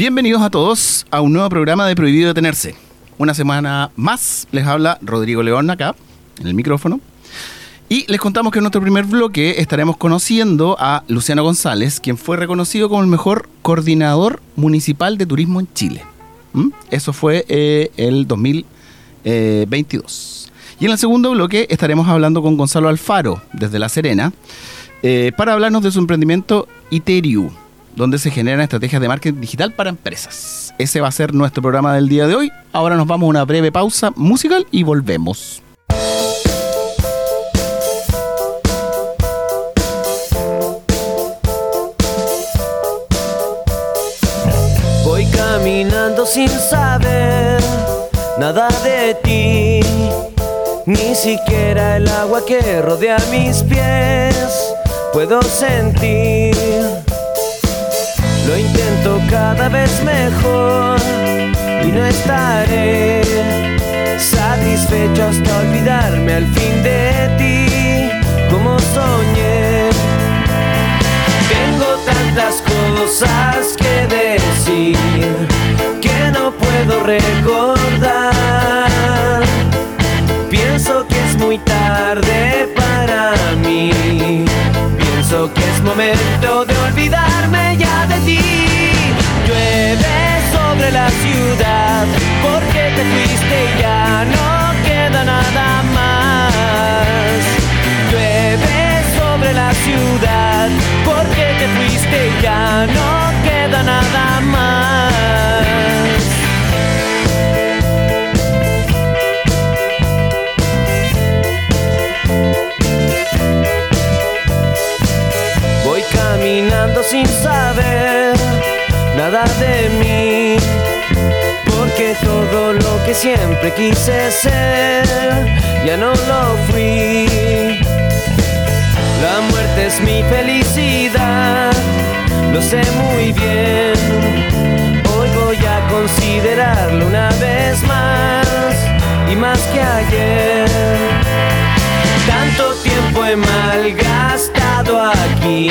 Bienvenidos a todos a un nuevo programa de Prohibido Detenerse. Una semana más les habla Rodrigo León acá, en el micrófono. Y les contamos que en nuestro primer bloque estaremos conociendo a Luciano González, quien fue reconocido como el mejor coordinador municipal de turismo en Chile. ¿Mm? Eso fue eh, el 2022. Y en el segundo bloque estaremos hablando con Gonzalo Alfaro, desde La Serena, eh, para hablarnos de su emprendimiento Iteriu, donde se generan estrategias de marketing digital para empresas. Ese va a ser nuestro programa del día de hoy. Ahora nos vamos a una breve pausa musical y volvemos. Voy caminando sin saber nada de ti, ni siquiera el agua que rodea mis pies puedo sentir. Lo intento cada vez mejor y no estaré satisfecho hasta olvidarme al fin de ti, como soñé. Tengo tantas cosas que decir que no puedo recordar. Pienso que es muy tarde para mí. Pienso que es momento de olvidarme ti. Llueve sobre la ciudad porque te fuiste y ya no queda nada más. Llueve sobre la ciudad porque te fuiste y ya no queda nada más. De mí, porque todo lo que siempre quise ser ya no lo fui. La muerte es mi felicidad, lo sé muy bien. Hoy voy a considerarlo una vez más y más que ayer. Tanto tiempo he malgastado aquí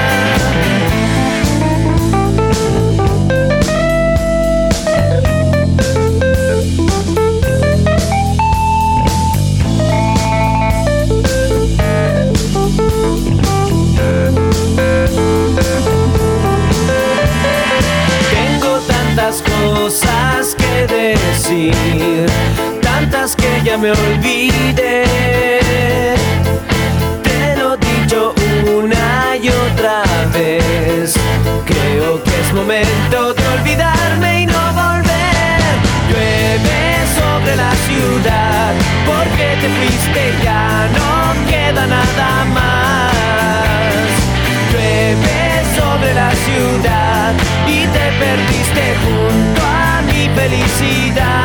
Perdiste junto a mi felicidad.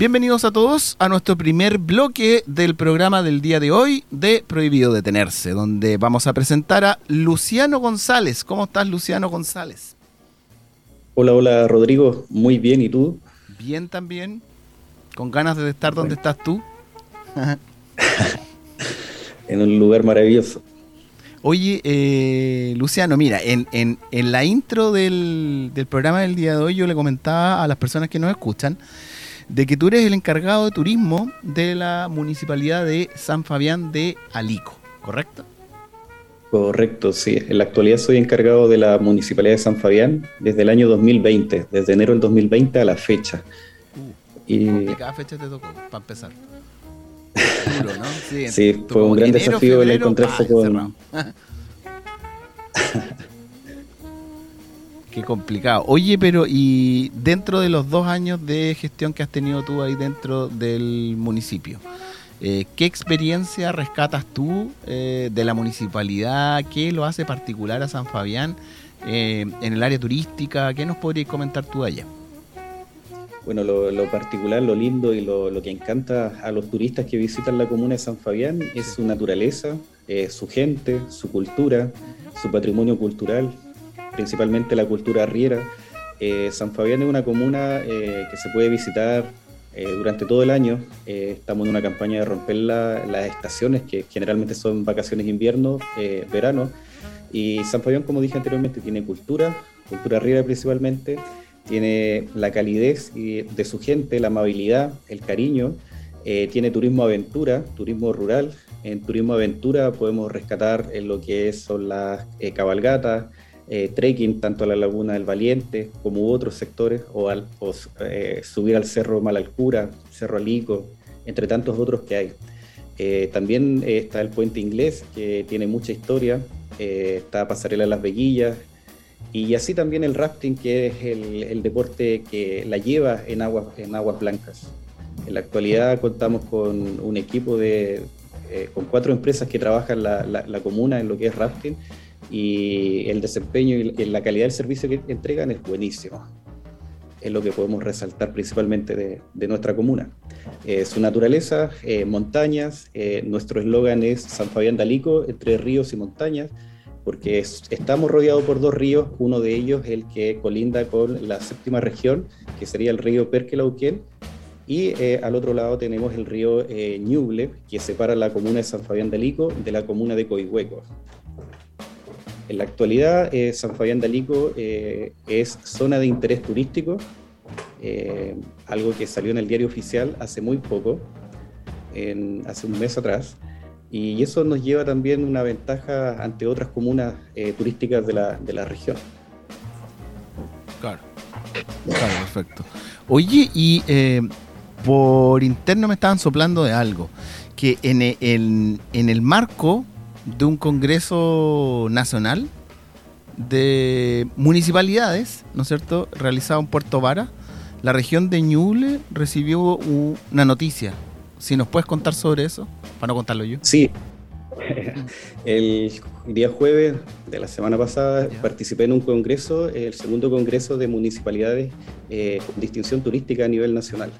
Bienvenidos a todos a nuestro primer bloque del programa del día de hoy de Prohibido Detenerse, donde vamos a presentar a Luciano González. ¿Cómo estás, Luciano González? Hola, hola Rodrigo, muy bien, ¿y tú? Bien también, con ganas de estar donde estás tú. En un lugar maravilloso. Oye, eh, Luciano, mira, en, en, en la intro del, del programa del día de hoy yo le comentaba a las personas que nos escuchan de que tú eres el encargado de turismo de la municipalidad de San Fabián de Alico, ¿correcto? Correcto, sí. En la actualidad soy encargado de la municipalidad de San Fabián desde el año 2020, desde enero del 2020 a la fecha. Uh, Y complicada fecha te tocó, para empezar. Duro, ¿no? Sí, fue un gran enero, desafío el encontrarse pa, con- Qué complicado. Oye, pero y dentro de los dos años de gestión que has tenido tú ahí dentro del municipio, eh, ¿qué experiencia rescatas tú eh, de la municipalidad? ¿Qué lo hace particular a San Fabián eh, en el área turística? ¿Qué nos podrías comentar tú allá? Bueno, lo, lo particular, lo lindo y lo, lo que encanta a los turistas que visitan la comuna de San Fabián es su naturaleza, eh, su gente, su cultura, su patrimonio cultural, principalmente la cultura arriera. Eh, San Fabián es una comuna eh, que se puede visitar eh, durante todo el año. Eh, estamos en una campaña de romper la- las estaciones, que generalmente son vacaciones invierno, eh, verano. Y San Fabián, como dije anteriormente, tiene cultura, cultura arriera principalmente, tiene la calidez de su gente, la amabilidad, el cariño, eh, tiene turismo aventura, turismo rural. En turismo aventura podemos rescatar en lo que es- son las cabalgatas, eh, trekking tanto a la Laguna del Valiente como otros sectores, o, al- eh, subir al Cerro Malalcura, Cerro Alico, entre tantos otros que hay. Eh, también eh, está el Puente Inglés, que tiene mucha historia, está Pasarela Las Veguillas, y así también el rafting, que es el, deporte que la lleva en aguas, en aguas blancas. En la actualidad contamos con un equipo de, con cuatro empresas que trabajan la, la- la comuna en lo que es rafting y el desempeño y la calidad del servicio que entregan es buenísimo. Es lo que podemos resaltar principalmente de, de nuestra comuna. Eh, su naturaleza, eh, montañas, eh, nuestro eslogan es San Fabián de Alico, entre ríos y montañas, porque es- estamos rodeados por dos ríos, uno de ellos el que colinda con la séptima región, que sería el río Perquelauquén, y eh, al otro lado tenemos el río eh, Ñuble, que separa la comuna de San Fabián de Alico de la comuna de Coihueco. En la actualidad, eh, San Fabián de Alico eh, es zona de interés turístico, eh, algo que salió en el diario oficial hace muy poco, en- hace un mes atrás, y eso nos lleva también una ventaja ante otras comunas eh, turísticas de la, de la región. Claro. Claro, perfecto. Oye, y por interno me estaban soplando de algo. Que en e- en- en el marco de un congreso nacional de municipalidades, ¿no es cierto?, realizado en Puerto Vara, la región de Ñuble recibió una noticia. Si nos puedes contar sobre eso, para no contarlo yo. Sí, el día jueves de la semana pasada participé en un congreso, el segundo congreso de municipalidades eh, con distinción turística a nivel nacional,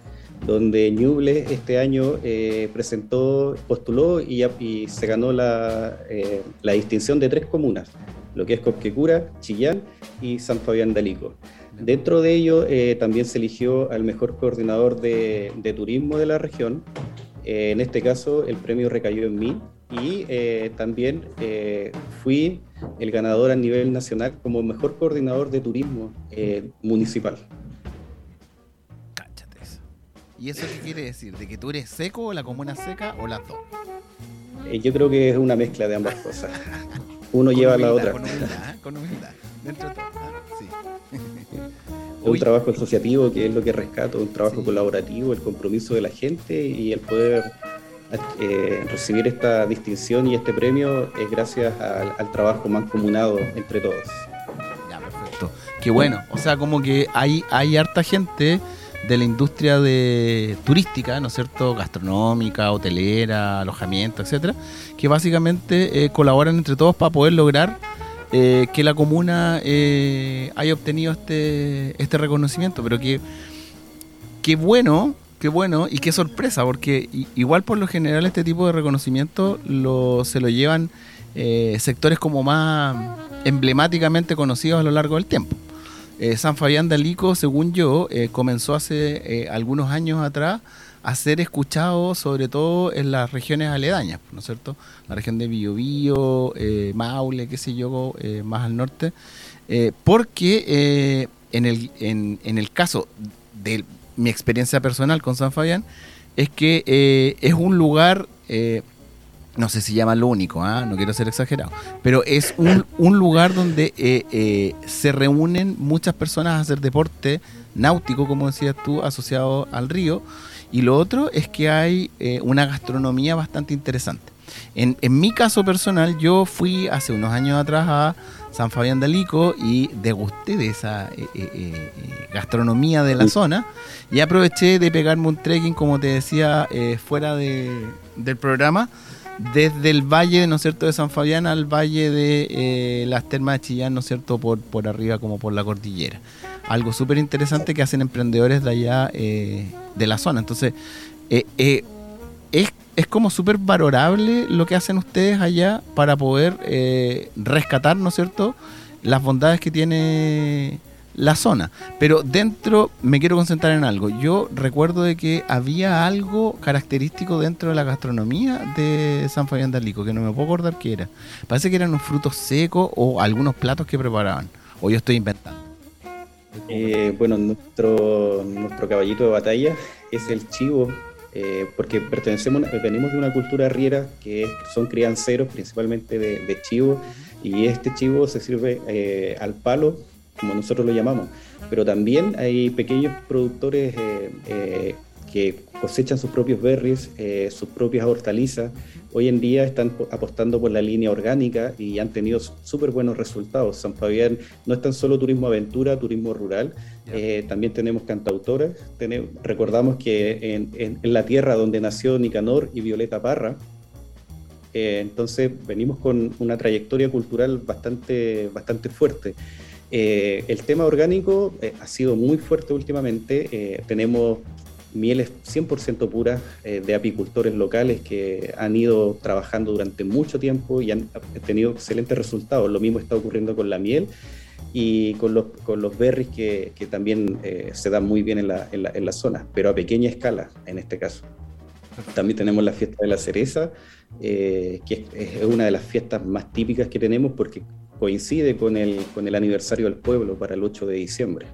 donde Ñuble este año eh, presentó, postuló y, se ganó la, eh, la distinción de tres comunas, lo que es Cosquecura, Chillán y San Fabián de Alico. Dentro de ello eh, también se eligió al mejor coordinador de, de turismo de la región. En este caso el premio recayó en mí y también fui el ganador a nivel nacional como mejor coordinador de turismo municipal. ¿Y eso qué quiere decir? ¿De que tú eres seco o la comuna seca o las dos? Eh, yo creo que es una mezcla de ambas cosas. Uno lleva a la otra. Con humildad, ¿eh? con humildad. Dentro de todo. ¿ah? Sí. Es un trabajo asociativo que es lo que rescato, un trabajo Sí. colaborativo, el compromiso de la gente y el poder eh, recibir esta distinción y este premio es gracias al, al trabajo mancomunado entre todos. Ya, perfecto. Qué bueno. O sea, como que hay, hay harta gente de la industria de turística, ¿no es cierto? Gastronómica, hotelera, alojamiento, etcétera, que básicamente eh, colaboran entre todos para poder lograr eh, que la comuna eh, haya obtenido este, este reconocimiento. Pero que qué bueno, qué bueno y qué sorpresa, porque igual por lo general este tipo de reconocimiento lo, se lo llevan eh, sectores como más emblemáticamente conocidos a lo largo del tiempo. Eh, San Fabián de Alico, según yo, eh, comenzó hace eh, algunos años atrás a ser escuchado sobre todo en las regiones aledañas, ¿no es cierto? La región de Biobío, Maule, qué sé yo, más al norte, porque en, el, en, en, el caso de mi experiencia personal con San Fabián, es que es un lugar no sé si llama lo único, ¿ah? no quiero ser exagerado, pero es un, un lugar donde se reúnen muchas personas a hacer deporte náutico, como decías tú, asociado al río, y lo otro es que hay eh, una gastronomía bastante interesante. En, mi caso personal, yo fui hace unos años atrás a San Fabián de Alico y degusté de esa eh, eh, gastronomía de la zona y aproveché de pegarme un trekking, como te decía, fuera del programa, desde el valle, ¿no es cierto?, de San Fabián al valle de las termas de Chillán, ¿no es cierto?, por, por arriba como por la cordillera algo súper interesante que hacen emprendedores de allá eh, de la zona. Entonces, eh, eh, es, es, como súper valorable lo que hacen ustedes allá para poder rescatar, ¿no es cierto?, las bondades que tiene la zona. Pero dentro me quiero concentrar en algo. Yo recuerdo de que había algo característico dentro de la gastronomía de San Fabián de Alico, que no me puedo acordar qué era. Parece que eran unos frutos secos o algunos platos que preparaban. O yo estoy inventando. Eh, bueno, nuestro, nuestro caballito de batalla es el chivo, eh, porque pertenecemos, venimos de una cultura riera que son crianceros principalmente de, chivo, y este chivo se sirve eh, al palo, como nosotros lo llamamos, pero también hay pequeños productores que cosechan sus propios berries, sus propias hortalizas, hoy en día están apostando por la línea orgánica y han tenido súper buenos resultados. San Fabián no es tan solo turismo aventura, turismo rural, eh, también tenemos cantautores. recordamos que en, la tierra donde nació Nicanor y Violeta Parra, eh, entonces venimos con una trayectoria cultural bastante, bastante fuerte. Eh, el tema orgánico ha sido muy fuerte últimamente. tenemos mieles 100% puras eh, de apicultores locales que han ido trabajando durante mucho tiempo y han tenido excelentes resultados. Lo mismo está ocurriendo con la miel y con los, con los berries que, que también eh, se dan muy bien en la, en, la, en la, zona, pero a pequeña escala en este caso. También tenemos la fiesta de la cereza, eh, que es, es, una de las fiestas más típicas que tenemos porque coincide con el, con el aniversario del pueblo para el 8 de diciembre.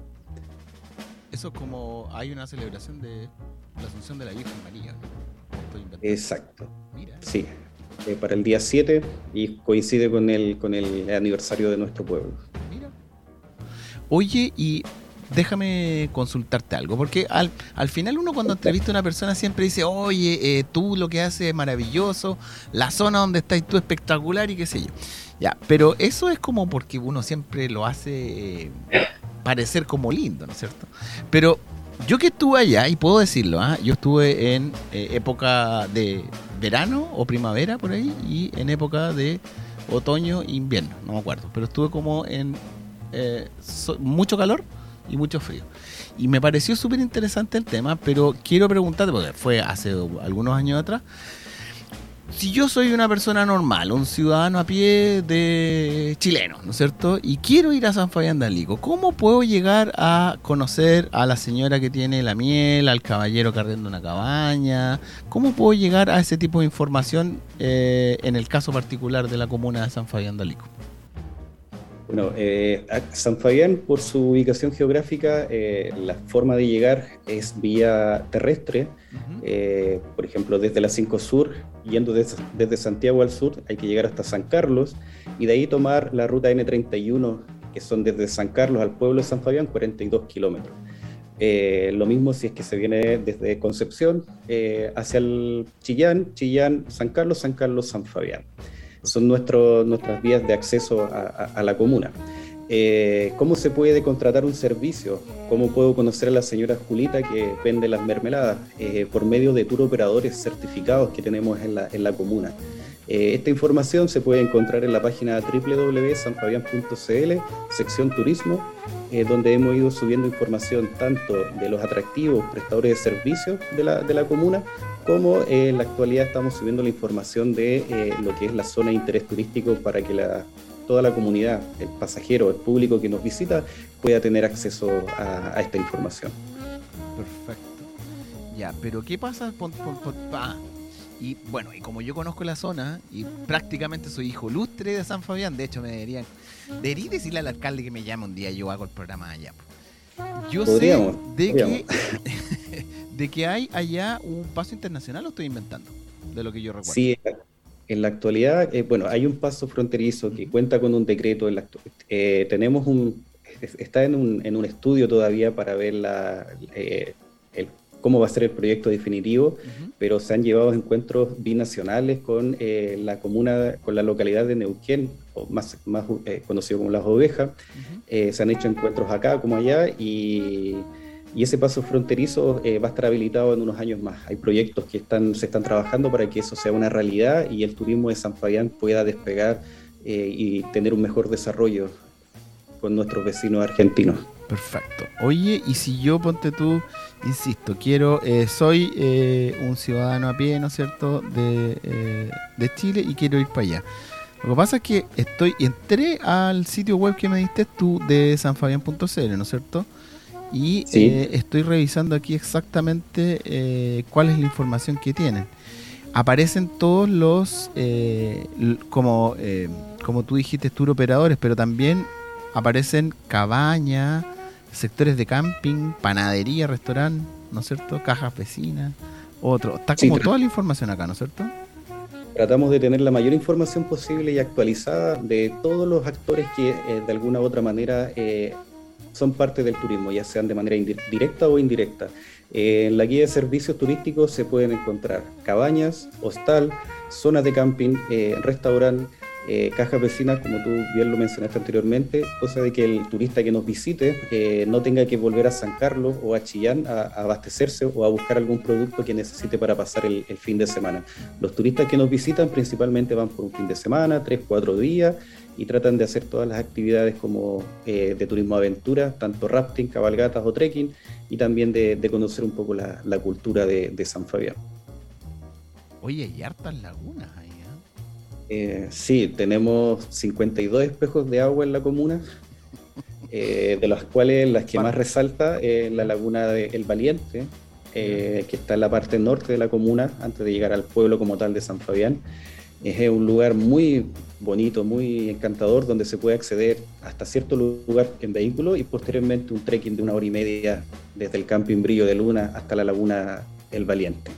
Eso es como hay una celebración de la Asunción de la Virgen María. Exacto. Sí, eh, para el día 7 y coincide con el, con el aniversario de nuestro pueblo. Mira. Oye, y déjame consultarte algo, porque al, al final uno cuando entrevista a una persona siempre dice, oye, eh, tú lo que haces es maravilloso, la zona donde estás tú espectacular y qué sé yo. Ya, pero eso es como porque uno siempre lo hace eh, parecer como lindo, ¿no es cierto? Pero yo que estuve allá, y puedo decirlo, ¿ah? yo estuve en eh, época de verano o primavera por ahí, y en época de otoño e invierno, no me acuerdo, pero estuve como en eh, mucho calor y mucho frío. Y me pareció súper interesante el tema, pero quiero preguntarte, porque fue hace algunos años atrás, si yo soy una persona normal, un ciudadano a pie de chileno, ¿no es cierto? Y quiero ir a San Fabián de Alico, ¿cómo puedo llegar a conocer a la señora que tiene la miel, al caballero que una cabaña? ¿Cómo puedo llegar a ese tipo de información eh, en el caso particular de la comuna de San Fabián de? Bueno, eh, San Fabián, por su ubicación geográfica, eh, la forma de llegar es vía terrestre. Eh, por ejemplo, desde la 5 Sur, yendo desde, Santiago al sur, hay que llegar hasta San Carlos y de ahí tomar la ruta N31, que son desde San Carlos al pueblo de San Fabián, 42 kilómetros. lo mismo si es que se viene desde Concepción hacia el Chillán, Chillán, San Carlos, San Carlos, San Fabián son nuestras vías de acceso a, la comuna. Eh, ¿Cómo se puede contratar un servicio? ¿Cómo puedo conocer a la señora Julita que vende las mermeladas? Eh, por medio de tour operadores certificados que tenemos en la, en la comuna. Eh, esta información se puede encontrar en la página www.sanfabian.cl, sección turismo, donde hemos ido subiendo información tanto de los atractivos prestadores de servicios de la, de la comuna, como en la actualidad estamos subiendo la información de eh, lo que es la zona de interés turístico para que la, toda la comunidad, el pasajero, el público que nos visita, pueda tener acceso a, esta información. Perfecto. Ya, pero ¿qué pasa? Pon- y bueno, y como yo conozco la zona y prácticamente soy hijo lustre de San Fabián, de hecho me deberían, debería decirle al alcalde que me llame un día, yo hago el programa allá. Yo Podríamos, sé de podríamos. que, de que hay allá un paso internacional, lo estoy inventando, de lo que yo recuerdo. Sí, en la actualidad, eh, bueno, hay un paso fronterizo que cuenta con un decreto. En la eh, tenemos un, es- está en un, en un estudio todavía para ver la, eh, cómo va a ser el proyecto definitivo, Ujú. pero se han llevado encuentros binacionales con eh, la comuna, con la localidad de Neuquén, o más, más eh, conocido como Las Ovejas. Ujú. Eh, se han hecho encuentros acá como allá y, y ese paso fronterizo eh, va a estar habilitado en unos años más. Hay proyectos que están, se están trabajando para que eso sea una realidad y el turismo de San Fabián pueda despegar eh, y tener un mejor desarrollo con nuestros vecinos argentinos. Perfecto. Oye, y si yo, ponte tú, insisto, quiero, eh, soy eh, un ciudadano a pie, ¿no es cierto?, de, eh, de Chile y quiero ir para allá. Lo que pasa es que estoy, entré al sitio web que me diste tú de sanfabian.cl, ¿no es cierto? Y Sí. estoy revisando aquí exactamente cuál es la información que tienen. Aparecen todos los, como, como tú dijiste, tour operadores, pero también aparecen cabañas, sectores de camping, panadería, restaurante, ¿no es cierto? Cajas vecinas, otro. Está como toda la información acá, ¿no es cierto? Tratamos de tener la mayor información posible y actualizada de todos los actores que eh, de alguna u otra manera eh, son parte del turismo, ya sean de manera directa o indirecta. Eh, en la guía de servicios turísticos se pueden encontrar cabañas, hostal, zonas de camping, eh, restaurante, eh, cajas vecinas, como tú bien lo mencionaste anteriormente, cosa de que el turista que nos visite eh, no tenga que volver a San Carlos o a Chillán a, abastecerse o a buscar algún producto que necesite para pasar el- fin de semana. Los turistas que nos visitan principalmente van por un fin de semana, tres, cuatro días, y tratan de hacer todas las actividades como eh, de turismo aventura, tanto rafting, cabalgatas o trekking, y también de, conocer un poco la, cultura de, San Fabián. Oye, hay hartas lagunas ¿eh? Sí, tenemos 52 espejos de agua en la comuna, eh, de las cuales las que más resalta es la laguna de El Valiente, eh, que está en la parte norte de la comuna, antes de llegar al pueblo como tal de San Fabián. Es un lugar muy bonito, muy encantador, donde se puede acceder hasta cierto lugar en vehículo y posteriormente un trekking de una hora y media desde el camping Brillo de Luna hasta la laguna El Valiente.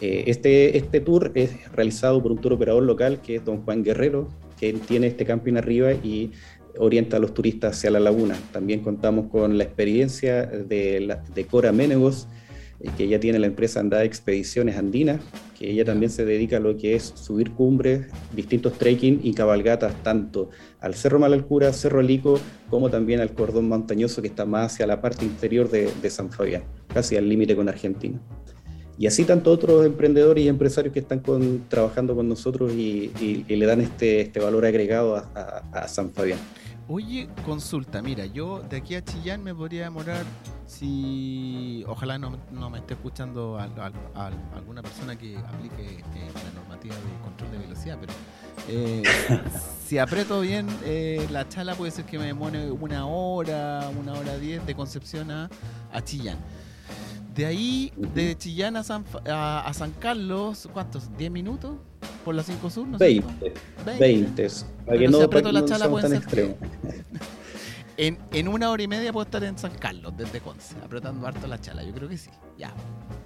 Eh, Este, este tour es realizado por un tour operador local que es don Juan Guerrero, que tiene este camping arriba y orienta a los turistas hacia la laguna. También contamos con la experiencia de, Cora Menegos, eh, que ella tiene la empresa Andada Expediciones Andinas, que ella también se dedica a lo que es subir cumbres, distintos trekking y cabalgatas, tanto al Cerro Malalcura, Cerro Lico, como también al cordón montañoso que está más hacia la parte interior de, de San Fabián, casi al límite con Argentina. Y así tanto otros emprendedores y empresarios que están con- trabajando con nosotros y, y- y le dan este, este valor agregado a, a- a San Fabián. Oye, consulta, mira, yo de aquí a Chillán me podría demorar si ojalá no, no me esté escuchando al- al- al- alguna persona que aplique eh, la normativa de control de velocidad, pero eh, si aprieto bien eh, la chala puede ser que me demore una hora, una hora diez de Concepción a, a Chillán. De ahí, de Chillán a San, a, a San Carlos, ¿cuántos? ¿10 minutos? ¿Por la 5 Sur? ¿no es 20, cierto? 20, para que no, aprieto para que la no chala tan ser extremos. En, en una hora y media puedo estar en San Carlos, desde Conce, apretando harto la chala. Yo creo que sí. Ya.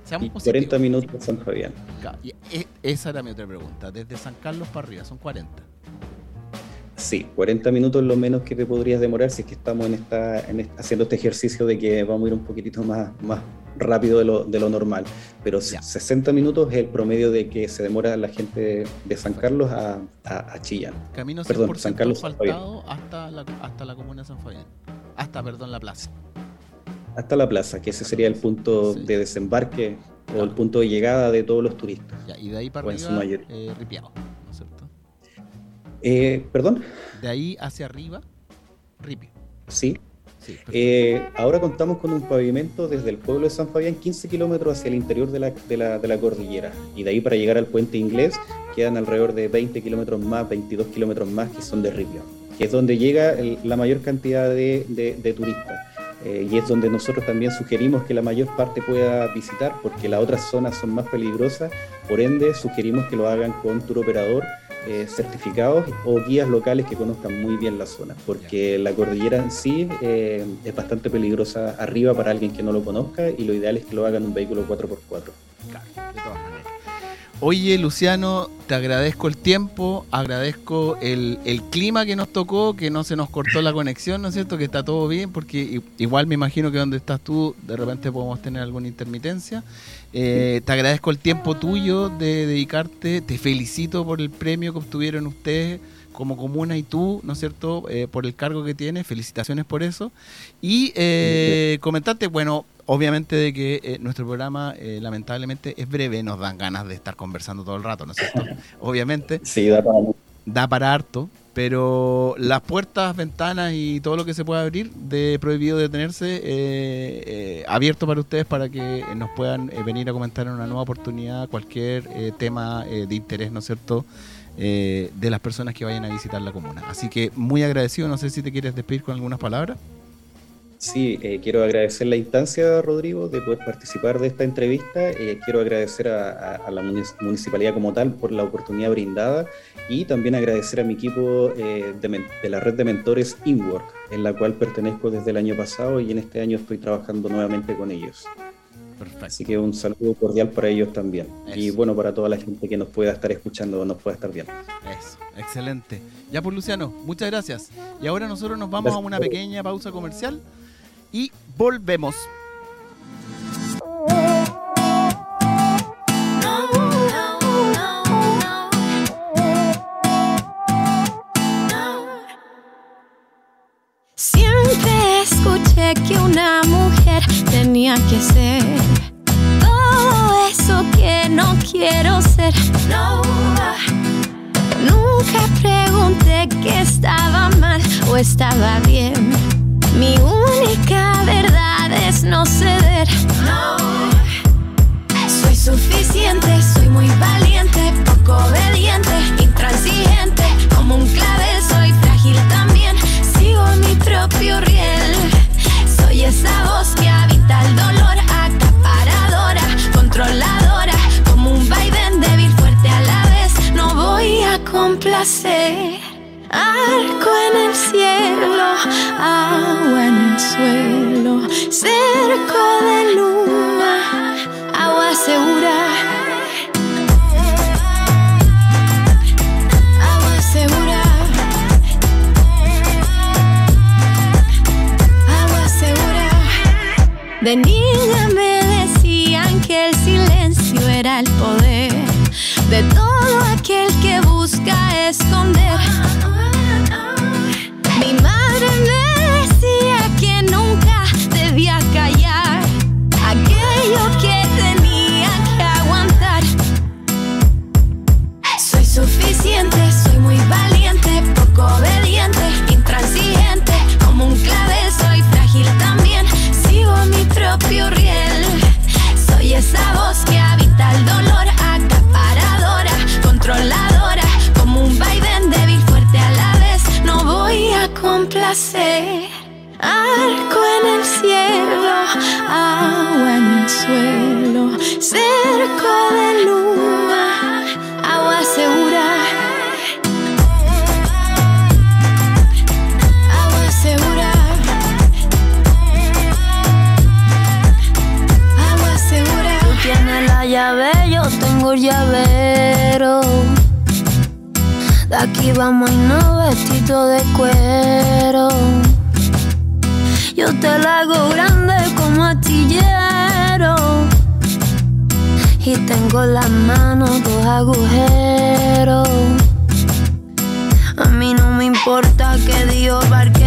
Seamos Y positivos. 40 minutos a San Fabián. Ca- y e- esa era mi otra pregunta. Desde San Carlos para arriba, son 40. Sí, 40 minutos es lo menos que te podrías demorar si es que estamos en esta, en est- haciendo este ejercicio de que vamos a ir un poquitito más, más rápido de lo, de lo normal. Pero Ya. 60 minutos es el promedio de que se demora la gente de San Carlos a, a, a Chillán. Camino 100% Perdón, San Carlos, San asfaltado hasta la, hasta la comuna de San Fabián. Hasta, perdón, la plaza. Hasta la plaza, que ese sería el punto Sí. de desembarque o Claro. el punto de llegada de todos los turistas. Ya, y de ahí para arriba, eh, ripiado, ¿no es cierto? Eh, ¿Perdón? De ahí hacia arriba, ripio. Sí. Eh, ahora contamos con un pavimento desde el pueblo de San Fabián, 15 kilómetros hacia el interior de la, de, la, de la cordillera. Y de ahí para llegar al puente inglés quedan alrededor de 20 kilómetros más, 22 kilómetros más que son de ripio, que es donde llega el- la mayor cantidad de turistas. Eh, y es donde nosotros también sugerimos que la mayor parte pueda visitar, porque las otras zonas son más peligrosas, por ende sugerimos que lo hagan con tour operador eh, certificados o guías locales que conozcan muy bien la zona, porque la cordillera en sí eh, es bastante peligrosa arriba para alguien que no lo conozca y lo ideal es que lo hagan en un vehículo 4x4. Claro, de todas maneras. Oye, Luciano, te agradezco el tiempo, agradezco el, el, clima que nos tocó, que no se nos cortó la conexión, ¿no es cierto? Que está todo bien, porque igual me imagino que donde estás tú, de repente podemos tener alguna intermitencia. Eh, te agradezco el tiempo tuyo de dedicarte, te felicito por el premio que obtuvieron ustedes como comuna y tú, ¿no es cierto?, eh, por el cargo que tienes, felicitaciones por eso. Y eh, comentarte, bueno, obviamente de que eh, nuestro programa eh, lamentablemente es breve, nos dan ganas de estar conversando todo el rato, ¿no es cierto? obviamente. Sí, da para, da para harto, pero las puertas, ventanas y todo lo que se pueda abrir de prohibido detenerse, eh, abierto para ustedes para que nos puedan venir a comentar en una nueva oportunidad cualquier tema de interés, ¿no es cierto? de las personas que vayan a visitar la comuna. Así que muy agradecido, no sé si te quieres despedir con algunas palabras. Sí, eh, quiero agradecer la instancia, Rodrigo, de poder participar de esta entrevista. Eh, quiero agradecer a, la municipalidad como tal por la oportunidad brindada y también agradecer a mi equipo eh, de, la red de mentores InWork, en la cual pertenezco desde el año pasado y en este año estoy trabajando nuevamente con ellos. Perfecto. Así que un saludo cordial para ellos también. Y bueno, para toda la gente que nos pueda estar escuchando o nos pueda estar viendo. Eso, excelente. Ya por pues, Luciano, muchas gracias. Y ahora nosotros nos vamos a una pequeña pausa comercial y volvemos. Siempre escuché que una mujer tenía que ser todo eso que no quiero ser. No. Nunca pregunté que estaba mal o estaba bien mi no ceder. No. Soy suficiente, soy muy valiente, poco obediente, intransigente. Como un clavel, soy frágil también. Sigo mi propio riel. Soy esa voz que habita el dolor, acaparadora, controladora. Como un vaivén débil, fuerte a la vez. No voy a complacer. Arco en el cielo, agua en el suelo, cerco de luna, agua segura. Agua segura. Agua. De niña me decían que el silencio era el poder de todo aquel que busca esconder. Complacer. Arco en el cielo, Las manos dos agujeros. A mí no me importa que Dios barquero